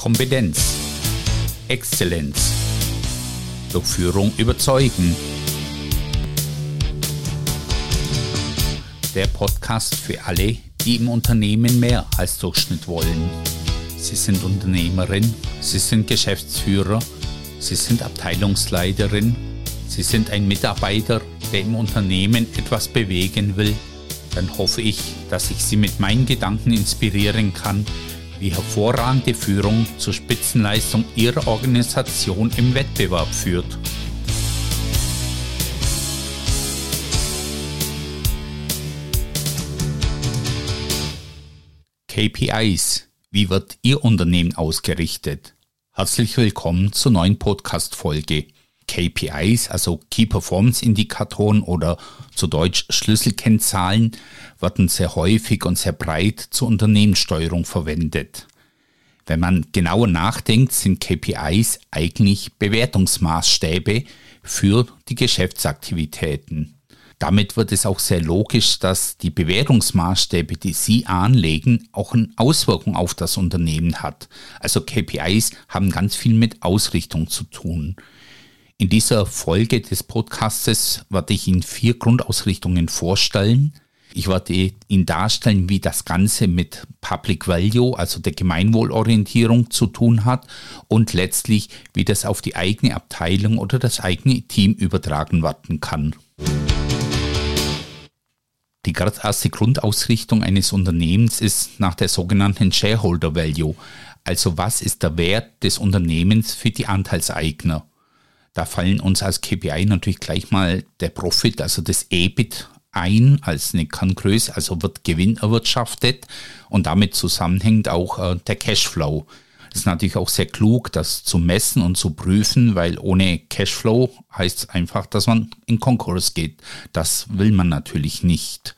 Kompetenz, Exzellenz, durch Führung überzeugen. Der Podcast für alle, die im Unternehmen mehr als Durchschnitt wollen. Sie sind Unternehmerin, Sie sind Geschäftsführer, Sie sind Abteilungsleiterin, Sie sind ein Mitarbeiter, der im Unternehmen etwas bewegen will. Dann hoffe ich, dass ich Sie mit meinen Gedanken inspirieren kann, wie hervorragende Führung zur Spitzenleistung Ihrer Organisation im Wettbewerb führt. KPIs. Wie wird Ihr Unternehmen ausgerichtet? Herzlich willkommen zur neuen Podcast-Folge. KPIs, also Key Performance Indikatoren oder zu Deutsch Schlüsselkennzahlen, werden sehr häufig und sehr breit zur Unternehmenssteuerung verwendet. Wenn man genauer nachdenkt, sind KPIs eigentlich Bewertungsmaßstäbe für die Geschäftsaktivitäten. Damit wird es auch sehr logisch, dass die Bewertungsmaßstäbe, die Sie anlegen, auch eine Auswirkung auf das Unternehmen hat. Also KPIs haben ganz viel mit Ausrichtung zu tun. In dieser Folge des Podcastes werde ich Ihnen vier Grundausrichtungen vorstellen. Ich werde Ihnen darstellen, wie das Ganze mit Public Value, also der Gemeinwohlorientierung zu tun hat und letztlich, wie das auf die eigene Abteilung oder das eigene Team übertragen werden kann. Die erste Grundausrichtung eines Unternehmens ist nach der sogenannten Shareholder Value, also was ist der Wert des Unternehmens für die Anteilseigner. Da fallen uns als KPI natürlich gleich mal der Profit, also das EBIT ein als eine Kerngröße, also wird Gewinn erwirtschaftet und damit zusammenhängt auch äh, der Cashflow. Das ist natürlich auch sehr klug, das zu messen und zu prüfen, weil ohne Cashflow heißt es einfach, dass man in Konkurs geht. Das will man natürlich nicht.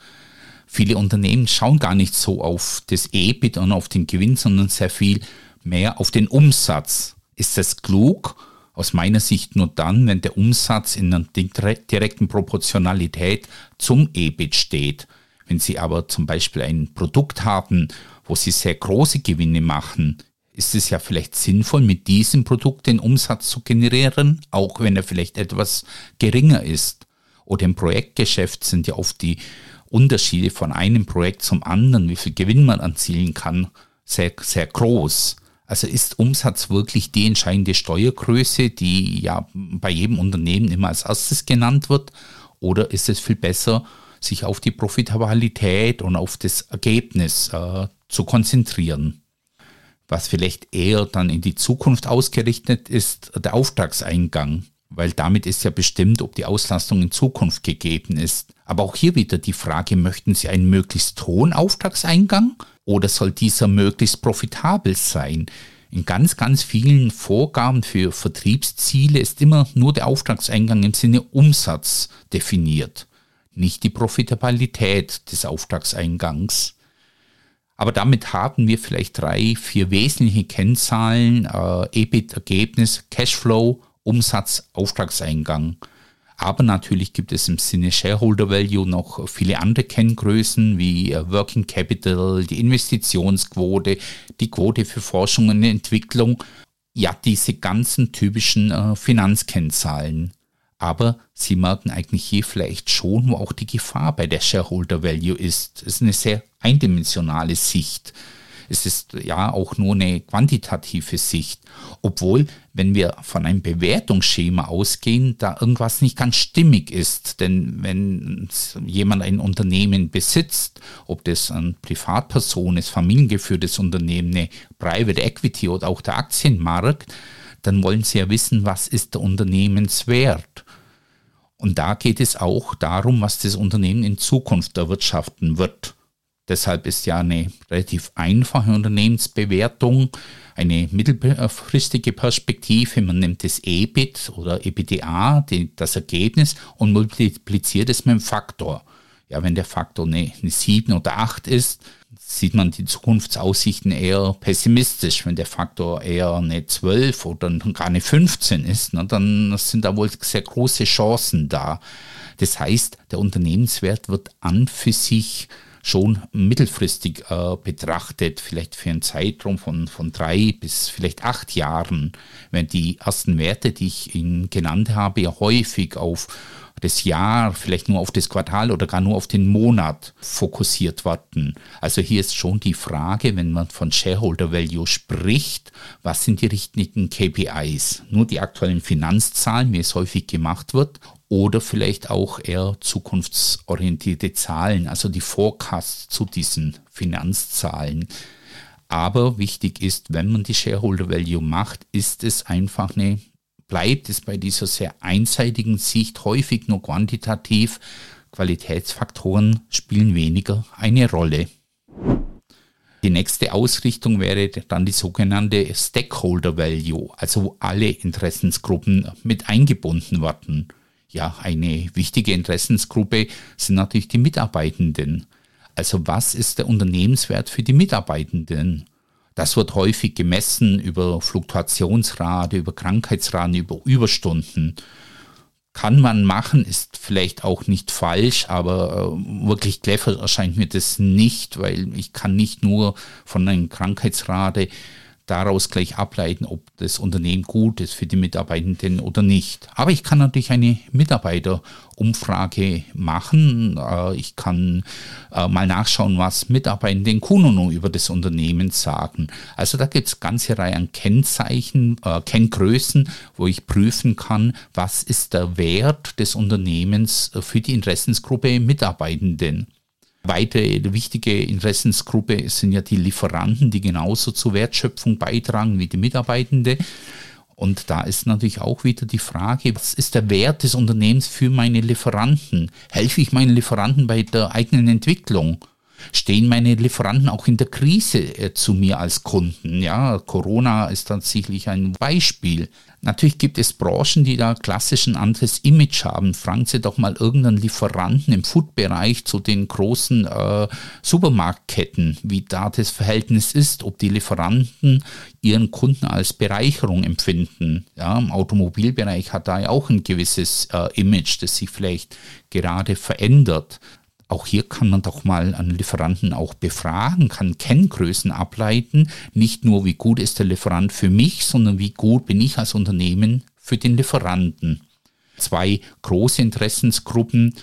Viele Unternehmen schauen gar nicht so auf das EBIT und auf den Gewinn, sondern sehr viel mehr auf den Umsatz. Ist das klug? Aus meiner Sicht nur dann, wenn der Umsatz in einer direkten Proportionalität zum EBIT steht. Wenn Sie aber zum Beispiel ein Produkt haben, wo Sie sehr große Gewinne machen, ist es ja vielleicht sinnvoll, mit diesem Produkt den Umsatz zu generieren, auch wenn er vielleicht etwas geringer ist. Oder im Projektgeschäft sind ja oft die Unterschiede von einem Projekt zum anderen, wie viel Gewinn man erzielen kann, sehr, sehr groß. Also ist Umsatz wirklich die entscheidende Steuergröße, die ja bei jedem Unternehmen immer als erstes genannt wird? Oder ist es viel besser, sich auf die Profitabilität und auf das Ergebnis äh, zu konzentrieren? Was vielleicht eher dann in die Zukunft ausgerichtet ist, der Auftragseingang, weil damit ist ja bestimmt, ob die Auslastung in Zukunft gegeben ist. Aber auch hier wieder die Frage, möchten Sie einen möglichst hohen Auftragseingang oder soll dieser möglichst profitabel sein? In ganz, ganz vielen Vorgaben für Vertriebsziele ist immer nur der Auftragseingang im Sinne Umsatz definiert, nicht die Profitabilität des Auftragseingangs. Aber damit haben wir vielleicht drei, vier wesentliche Kennzahlen, äh, EBIT-Ergebnis, Cashflow, Umsatz, Auftragseingang. Aber natürlich gibt es im Sinne Shareholder Value noch viele andere Kenngrößen wie äh, Working Capital, die Investitionsquote, die Quote für Forschung und Entwicklung. Ja, diese ganzen typischen äh, Finanzkennzahlen. Aber Sie merken eigentlich hier vielleicht schon, wo auch die Gefahr bei der Shareholder Value ist. Es ist eine sehr eindimensionale Sicht. Es ist ja auch nur eine quantitative Sicht. Obwohl, wenn wir von einem Bewertungsschema ausgehen, da irgendwas nicht ganz stimmig ist. Denn wenn jemand ein Unternehmen besitzt, ob das eine Privatperson ist, familiengeführtes Unternehmen, eine Private Equity oder auch der Aktienmarkt, dann wollen sie ja wissen, was ist der Unternehmenswert. Und da geht es auch darum, was das Unternehmen in Zukunft erwirtschaften wird. Deshalb ist ja eine relativ einfache Unternehmensbewertung eine mittelfristige Perspektive. Man nimmt das EBIT oder EBITDA, die, das Ergebnis, und multipliziert es mit dem Faktor. Ja, wenn der Faktor eine, eine 7 oder 8 ist, sieht man die Zukunftsaussichten eher pessimistisch. Wenn der Faktor eher eine 12 oder gar eine 15 ist, na, dann sind da wohl sehr große Chancen da. Das heißt, der Unternehmenswert wird an für sich schon mittelfristig äh, betrachtet, vielleicht für einen Zeitraum von, von drei bis vielleicht acht Jahren, wenn die ersten Werte, die ich Ihnen genannt habe, ja häufig auf das Jahr, vielleicht nur auf das Quartal oder gar nur auf den Monat fokussiert werden. Also hier ist schon die Frage, wenn man von Shareholder Value spricht, was sind die richtigen KPIs? Nur die aktuellen Finanzzahlen, wie es häufig gemacht wird, oder vielleicht auch eher zukunftsorientierte Zahlen, also die Forecasts zu diesen Finanzzahlen. Aber wichtig ist, wenn man die Shareholder Value macht, ist es einfach eine bleibt es bei dieser sehr einseitigen Sicht häufig nur quantitativ. Qualitätsfaktoren spielen weniger eine Rolle. Die nächste Ausrichtung wäre dann die sogenannte Stakeholder Value, also wo alle Interessensgruppen mit eingebunden werden. Ja, eine wichtige Interessensgruppe sind natürlich die Mitarbeitenden. Also was ist der Unternehmenswert für die Mitarbeitenden? Das wird häufig gemessen über Fluktuationsrate, über Krankheitsraten, über Überstunden. Kann man machen, ist vielleicht auch nicht falsch, aber äh, wirklich clever erscheint mir das nicht, weil ich kann nicht nur von einer Krankheitsrate daraus gleich ableiten, ob das Unternehmen gut ist für die Mitarbeitenden oder nicht. Aber ich kann natürlich eine Mitarbeiterumfrage machen. Äh, ich kann äh, mal nachschauen, was Mitarbeitende in Kununu über das Unternehmen sagen. Also da gibt es ganze Reihe an Kennzeichen, äh, Kenngrößen, wo ich prüfen kann, was ist der Wert des Unternehmens für die Interessensgruppe Mitarbeitenden. Weitere wichtige Interessensgruppe sind ja die Lieferanten, die genauso zur Wertschöpfung beitragen wie die Mitarbeitende. Und da ist natürlich auch wieder die Frage, was ist der Wert des Unternehmens für meine Lieferanten? Helfe ich meinen Lieferanten bei der eigenen Entwicklung? Stehen meine Lieferanten auch in der Krise äh, zu mir als Kunden? Ja, Corona ist tatsächlich ein Beispiel. Natürlich gibt es Branchen, die da klassisch ein anderes Image haben. Fragen Sie doch mal irgendeinen Lieferanten im Food-Bereich zu den großen äh, Supermarktketten, wie da das Verhältnis ist, ob die Lieferanten ihren Kunden als Bereicherung empfinden. Ja, Im Automobilbereich hat da ja auch ein gewisses äh, Image, das sich vielleicht gerade verändert. Auch hier kann man doch mal einen Lieferanten auch befragen, kann Kenngrößen ableiten. Nicht nur, wie gut ist der Lieferant für mich, sondern wie gut bin ich als Unternehmen für den Lieferanten. Zwei große Interessensgruppen,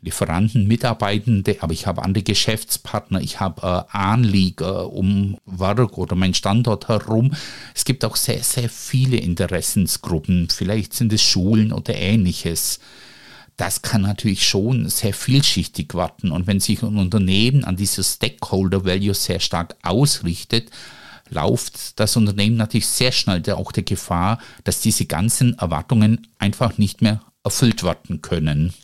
Lieferanten, Mitarbeitende, aber ich habe andere Geschäftspartner, ich habe äh, Anlieger um Werk oder mein Standort herum. Es gibt auch sehr, sehr viele Interessensgruppen. Vielleicht sind es Schulen oder ähnliches das kann natürlich schon sehr vielschichtig werden. Und wenn sich ein Unternehmen an dieser Stakeholder Value sehr stark ausrichtet, läuft das Unternehmen natürlich sehr schnell auch der Gefahr, dass diese ganzen Erwartungen einfach nicht mehr erfüllt werden können.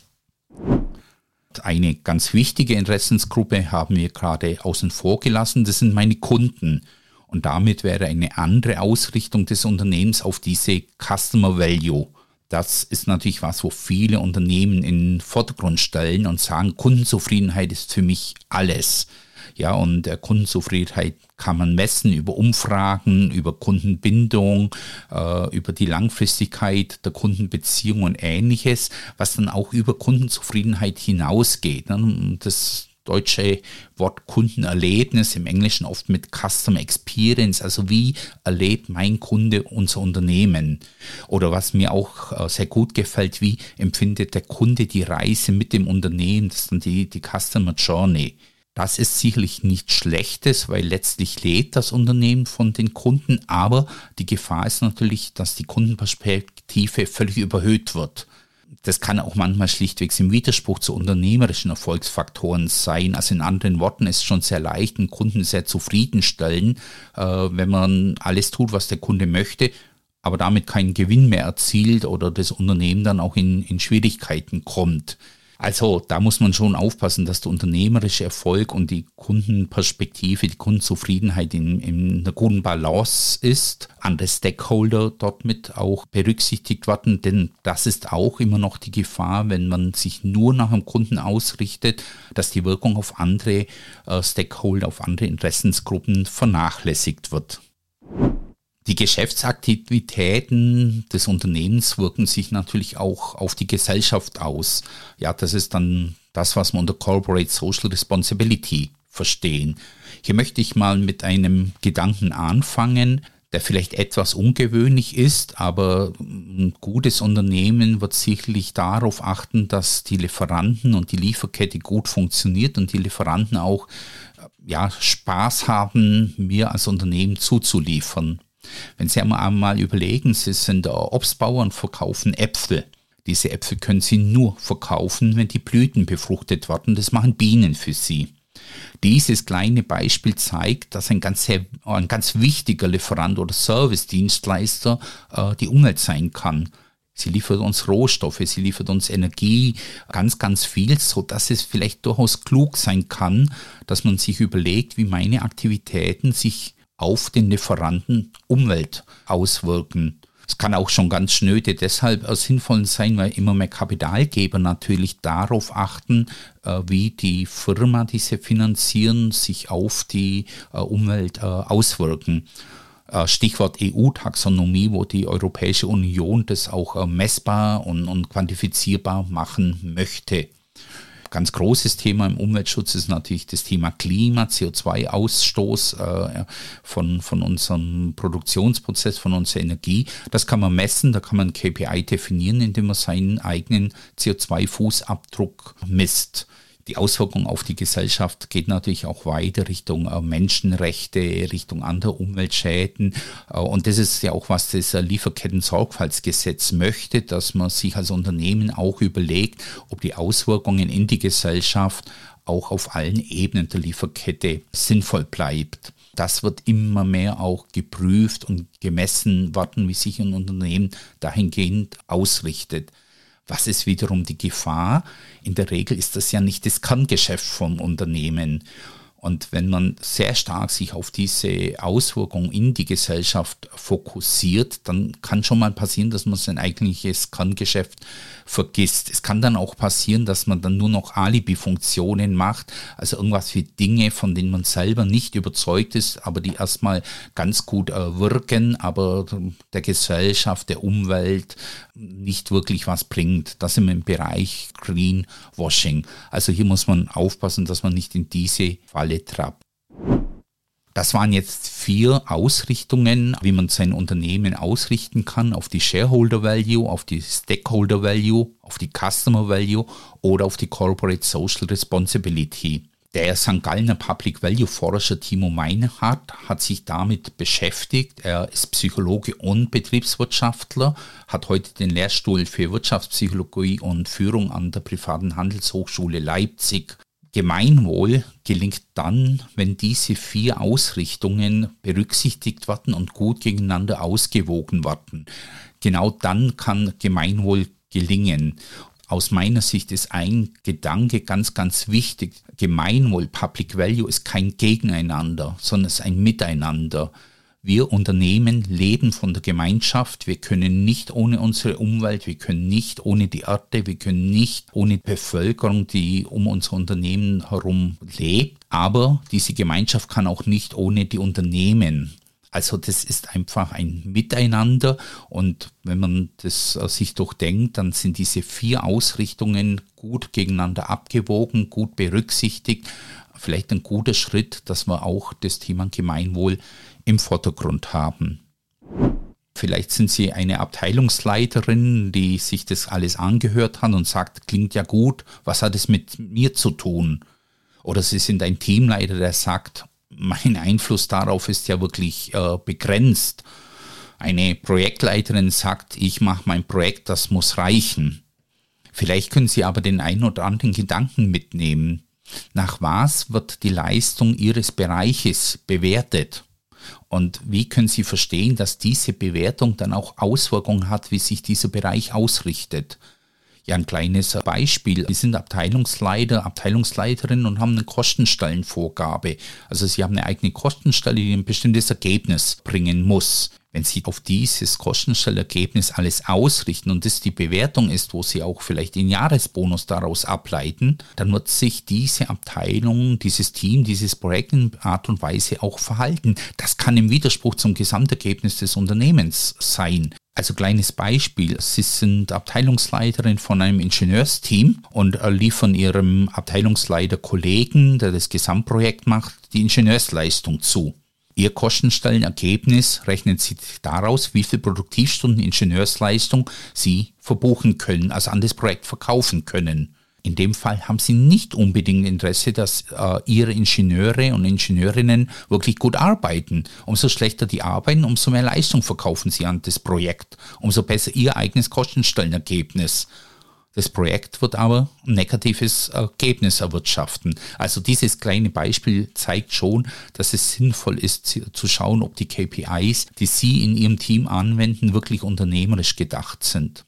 Eine ganz wichtige Interessensgruppe haben wir gerade außen vor gelassen, das sind meine Kunden. Und damit wäre eine andere Ausrichtung des Unternehmens auf diese Customer Value das ist natürlich was, wo viele Unternehmen in den Vordergrund stellen und sagen, Kundenzufriedenheit ist für mich alles. Ja, und äh, Kundenzufriedenheit kann man messen über Umfragen, über Kundenbindung, äh, über die Langfristigkeit der Kundenbeziehung und ähnliches, was dann auch über Kundenzufriedenheit hinausgeht. Ne? Das deutsche Wort Kundenerlebnis, im Englischen oft mit Customer Experience, also wie erlebt mein Kunde unser Unternehmen? Oder was mir auch äh, sehr gut gefällt, wie empfindet der Kunde die Reise mit dem Unternehmen, das ist dann die, die Customer Journey. Das ist sicherlich nichts Schlechtes, weil letztlich lädt das Unternehmen von den Kunden, aber die Gefahr ist natürlich, dass die Kundenperspektive völlig überhöht wird das kann auch manchmal schlichtweg im Widerspruch zu unternehmerischen Erfolgsfaktoren sein. Also in anderen Worten ist es schon sehr leicht, einen Kunden sehr zufriedenstellen, äh, wenn man alles tut, was der Kunde möchte, aber damit keinen Gewinn mehr erzielt oder das Unternehmen dann auch in, in Schwierigkeiten kommt. Also da muss man schon aufpassen, dass der unternehmerische Erfolg und die Kundenperspektive, die Kundenzufriedenheit in, in einer guten Balance ist, andere Stakeholder dort mit auch berücksichtigt werden, denn das ist auch immer noch die Gefahr, wenn man sich nur nach dem Kunden ausrichtet, dass die Wirkung auf andere äh, Stakeholder, auf andere Interessensgruppen vernachlässigt wird. Die Geschäftsaktivitäten des Unternehmens wirken sich natürlich auch auf die Gesellschaft aus. Ja, das ist dann Das, was wir unter Corporate Social Responsibility verstehen. Hier möchte ich mal mit einem Gedanken anfangen, der vielleicht etwas ungewöhnlich ist, aber ein gutes Unternehmen wird sicherlich darauf achten, dass die Lieferanten und die Lieferkette gut funktioniert und die Lieferanten auch ja, Spaß haben, mir als Unternehmen zuzuliefern. Wenn Sie einmal überlegen, Sie sind Obstbauer und verkaufen Äpfel. Diese Äpfel können Sie nur verkaufen, wenn die Blüten befruchtet werden. Das machen Bienen für Sie. Dieses kleine Beispiel zeigt, dass ein ganz, ein ganz wichtiger Lieferant oder Service-Dienstleister äh, die Umwelt sein kann. Sie liefert uns Rohstoffe, sie liefert uns Energie, ganz, ganz viel, so dass es vielleicht durchaus klug sein kann, dass man sich überlegt, wie meine Aktivitäten sich auf den Lieferanten Umwelt auswirken. Es kann auch schon ganz schnöde deshalb sinnvoll sein, weil immer mehr Kapitalgeber natürlich darauf achten, äh, wie die Firma, die sie finanzieren, sich auf die äh, Umwelt äh, auswirken. Stichwort EU-Taxonomie, wo die Europäische Union das auch messbar und, und quantifizierbar machen möchte ganz großes Thema im Umweltschutz ist natürlich das Thema Klima, CO2-Ausstoß äh, von, von unserem Produktionsprozess, von unserer Energie. Das kann man messen, da kann man KPI definieren, indem man seinen eigenen CO2-Fußabdruck misst die Auswirkung auf die Gesellschaft geht natürlich auch weiter Richtung äh, Menschenrechte, Richtung andere Umweltschäden. Äh, und das ist ja auch, was das Lieferketten-Sorgfaltsgesetz möchte, dass man sich als Unternehmen auch überlegt, ob die Auswirkungen in die Gesellschaft auch auf allen Ebenen der Lieferkette sinnvoll bleibt. Das wird immer mehr auch geprüft und gemessen worden, wie sich ein Unternehmen dahingehend ausrichtet. Was ist wiederum die Gefahr? In der Regel ist das ja nicht das Kerngeschäft vom Unternehmen. Und wenn man sehr stark sich auf diese Auswirkungen in die Gesellschaft fokussiert, dann kann schon mal passieren, dass man sein eigentliches Kerngeschäft vergisst. Es kann dann auch passieren, dass man dann nur noch Alibi-Funktionen macht, also irgendwas wie Dinge, von denen man selber nicht überzeugt ist, aber die erstmal ganz gut äh, wirken, aber der Gesellschaft, der Umwelt nicht wirklich was bringt. Das im Bereich Greenwashing. Also hier muss man aufpassen, dass man nicht in diese Falle trappt. Das waren jetzt vier Ausrichtungen, wie man sein Unternehmen ausrichten kann auf die Shareholder Value, auf die Stakeholder Value, auf die Customer Value oder auf die Corporate Social Responsibility. Der St. Gallner Public Value Forscher Timo Meinhardt hat sich damit beschäftigt. Er ist Psychologe und Betriebswirtschaftler, hat heute den Lehrstuhl für Wirtschaftspsychologie und Führung an der privaten Handelshochschule Leipzig Gemeinwohl gelingt dann, wenn diese vier Ausrichtungen berücksichtigt werden und gut gegeneinander ausgewogen werden. Genau dann kann Gemeinwohl gelingen. Aus meiner Sicht ist ein Gedanke ganz, ganz wichtig. Gemeinwohl, Public Value ist kein Gegeneinander, sondern es ist ein Miteinander. Wir Unternehmen leben von der Gemeinschaft. Wir können nicht ohne unsere Umwelt, wir können nicht ohne die Erde, wir können nicht ohne Bevölkerung, die um unser Unternehmen herum lebt. Aber diese Gemeinschaft kann auch nicht ohne die Unternehmen. Also das ist einfach ein Miteinander und wenn man das sich durchdenkt, dann sind diese vier Ausrichtungen gut gegeneinander abgewogen, gut berücksichtigt. Vielleicht ein guter Schritt, dass wir auch das Thema Gemeinwohl im Vordergrund haben. Vielleicht sind Sie eine Abteilungsleiterin, die sich das alles angehört hat und sagt, klingt ja gut, was hat es mit mir zu tun? Oder Sie sind ein Teamleiter, der sagt, mein Einfluss darauf ist ja wirklich äh, begrenzt. Eine Projektleiterin sagt, ich mache mein Projekt, das muss reichen. Vielleicht können Sie aber den einen oder anderen Gedanken mitnehmen. Nach was wird die Leistung Ihres Bereiches bewertet? Und wie können Sie verstehen, dass diese Bewertung dann auch Auswirkungen hat, wie sich dieser Bereich ausrichtet? Ja, ein kleines Beispiel. Sie sind Abteilungsleiter, Abteilungsleiterin und haben eine Kostenstellenvorgabe. Also Sie haben eine eigene Kostenstelle, die ein bestimmtes Ergebnis bringen muss. Wenn Sie auf dieses Kostenstellergebnis alles ausrichten und das die Bewertung ist, wo Sie auch vielleicht den Jahresbonus daraus ableiten, dann wird sich diese Abteilung, dieses Team, dieses Projekt in Art und Weise auch verhalten. Das kann im Widerspruch zum Gesamtergebnis des Unternehmens sein. Also kleines Beispiel, Sie sind Abteilungsleiterin von einem Ingenieursteam und liefern Ihrem Abteilungsleiter Kollegen, der das Gesamtprojekt macht, die Ingenieursleistung zu. Ihr Kostenstellenergebnis rechnen Sie daraus, wie viel Produktivstunden Ingenieursleistung Sie verbuchen können, also an das Projekt verkaufen können. In dem Fall haben Sie nicht unbedingt Interesse, dass äh, Ihre Ingenieure und Ingenieurinnen wirklich gut arbeiten. Umso schlechter die arbeiten, umso mehr Leistung verkaufen Sie an das Projekt, umso besser Ihr eigenes Kostenstellenergebnis. Das Projekt wird aber ein negatives Ergebnis erwirtschaften. Also dieses kleine Beispiel zeigt schon, dass es sinnvoll ist zu schauen, ob die KPIs, die Sie in Ihrem Team anwenden, wirklich unternehmerisch gedacht sind.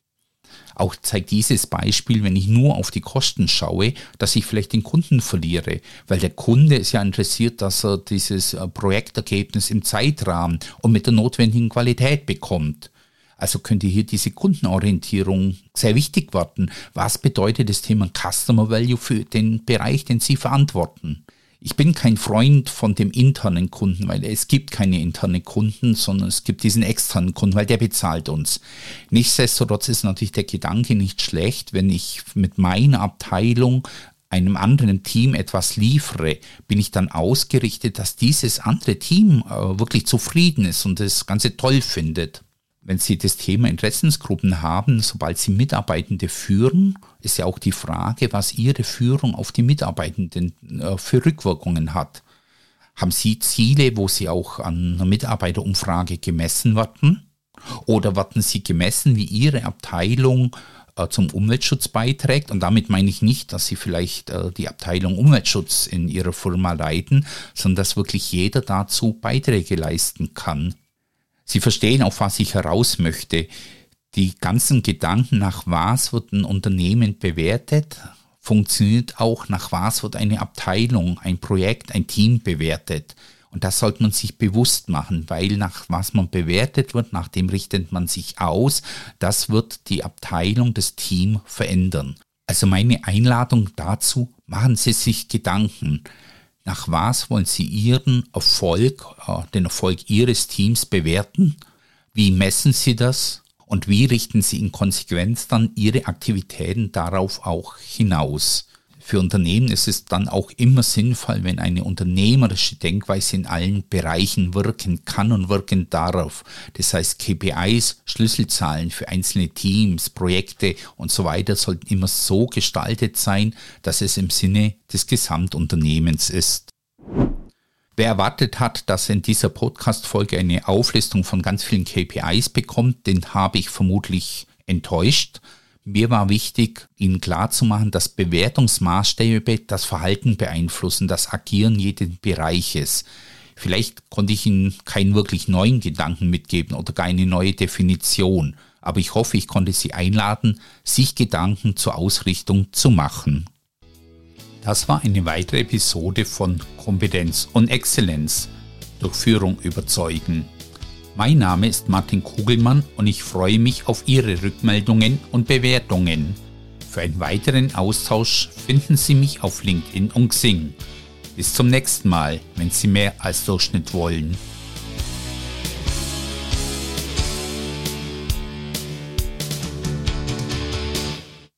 Auch zeigt dieses Beispiel, wenn ich nur auf die Kosten schaue, dass ich vielleicht den Kunden verliere, weil der Kunde ist ja interessiert, dass er dieses äh, Projektergebnis im Zeitrahmen und mit der notwendigen Qualität bekommt. Also könnte hier diese Kundenorientierung sehr wichtig werden. Was bedeutet das Thema Customer Value für den Bereich, den Sie verantworten? Ich bin kein Freund von dem internen Kunden, weil es gibt keine internen Kunden, sondern es gibt diesen externen Kunden, weil der bezahlt uns. Nichtsdestotrotz ist natürlich der Gedanke nicht schlecht, wenn ich mit meiner Abteilung einem anderen Team etwas liefere, bin ich dann ausgerichtet, dass dieses andere Team äh, wirklich zufrieden ist und das Ganze toll findet wenn Sie das Thema Interessensgruppen haben, sobald Sie Mitarbeitende führen, ist ja auch die Frage, was Ihre Führung auf die Mitarbeitenden äh, für Rückwirkungen hat. Haben Sie Ziele, wo Sie auch an einer Mitarbeiterumfrage gemessen werden? Oder werden Sie gemessen, wie Ihre Abteilung äh, zum Umweltschutz beiträgt? Und damit meine ich nicht, dass Sie vielleicht äh, die Abteilung Umweltschutz in Ihrer Firma leiten, sondern dass wirklich jeder dazu Beiträge leisten kann. Sie verstehen, auf was ich heraus möchte. Die ganzen Gedanken, nach was wird ein Unternehmen bewertet, funktioniert auch, nach was wird eine Abteilung, ein Projekt, ein Team bewertet. Und das sollte man sich bewusst machen, weil nach was man bewertet wird, nach dem richtet man sich aus. Das wird die Abteilung, das Team verändern. Also meine Einladung dazu, machen Sie sich Gedanken nach was wollen Sie Ihren Erfolg, äh, den Erfolg Ihres Teams bewerten? Wie messen Sie das? Und wie richten Sie in Konsequenz dann Ihre Aktivitäten darauf auch hinaus? Für Unternehmen ist es dann auch immer sinnvoll, wenn eine unternehmerische Denkweise in allen Bereichen wirken kann und wirken darf. Das heißt, KPIs, Schlüsselzahlen für einzelne Teams, Projekte und so weiter sollten immer so gestaltet sein, dass es im Sinne des Gesamtunternehmens ist. Wer erwartet hat, dass in dieser Podcast-Folge eine Auflistung von ganz vielen KPIs bekommt, den habe ich vermutlich enttäuscht. Mir war wichtig, Ihnen klarzumachen, dass Bewertungsmaßstäbe das Verhalten beeinflussen, das Agieren jeden Bereiches. Vielleicht konnte ich Ihnen keinen wirklich neuen Gedanken mitgeben oder gar eine neue Definition, aber ich hoffe, ich konnte Sie einladen, sich Gedanken zur Ausrichtung zu machen. Das war eine weitere Episode von Kompetenz und Exzellenz durch Führung überzeugen. Mein Name ist Martin Kugelmann und ich freue mich auf Ihre Rückmeldungen und Bewertungen. Für einen weiteren Austausch finden Sie mich auf LinkedIn und Xing. Bis zum nächsten Mal, wenn Sie mehr als Durchschnitt wollen.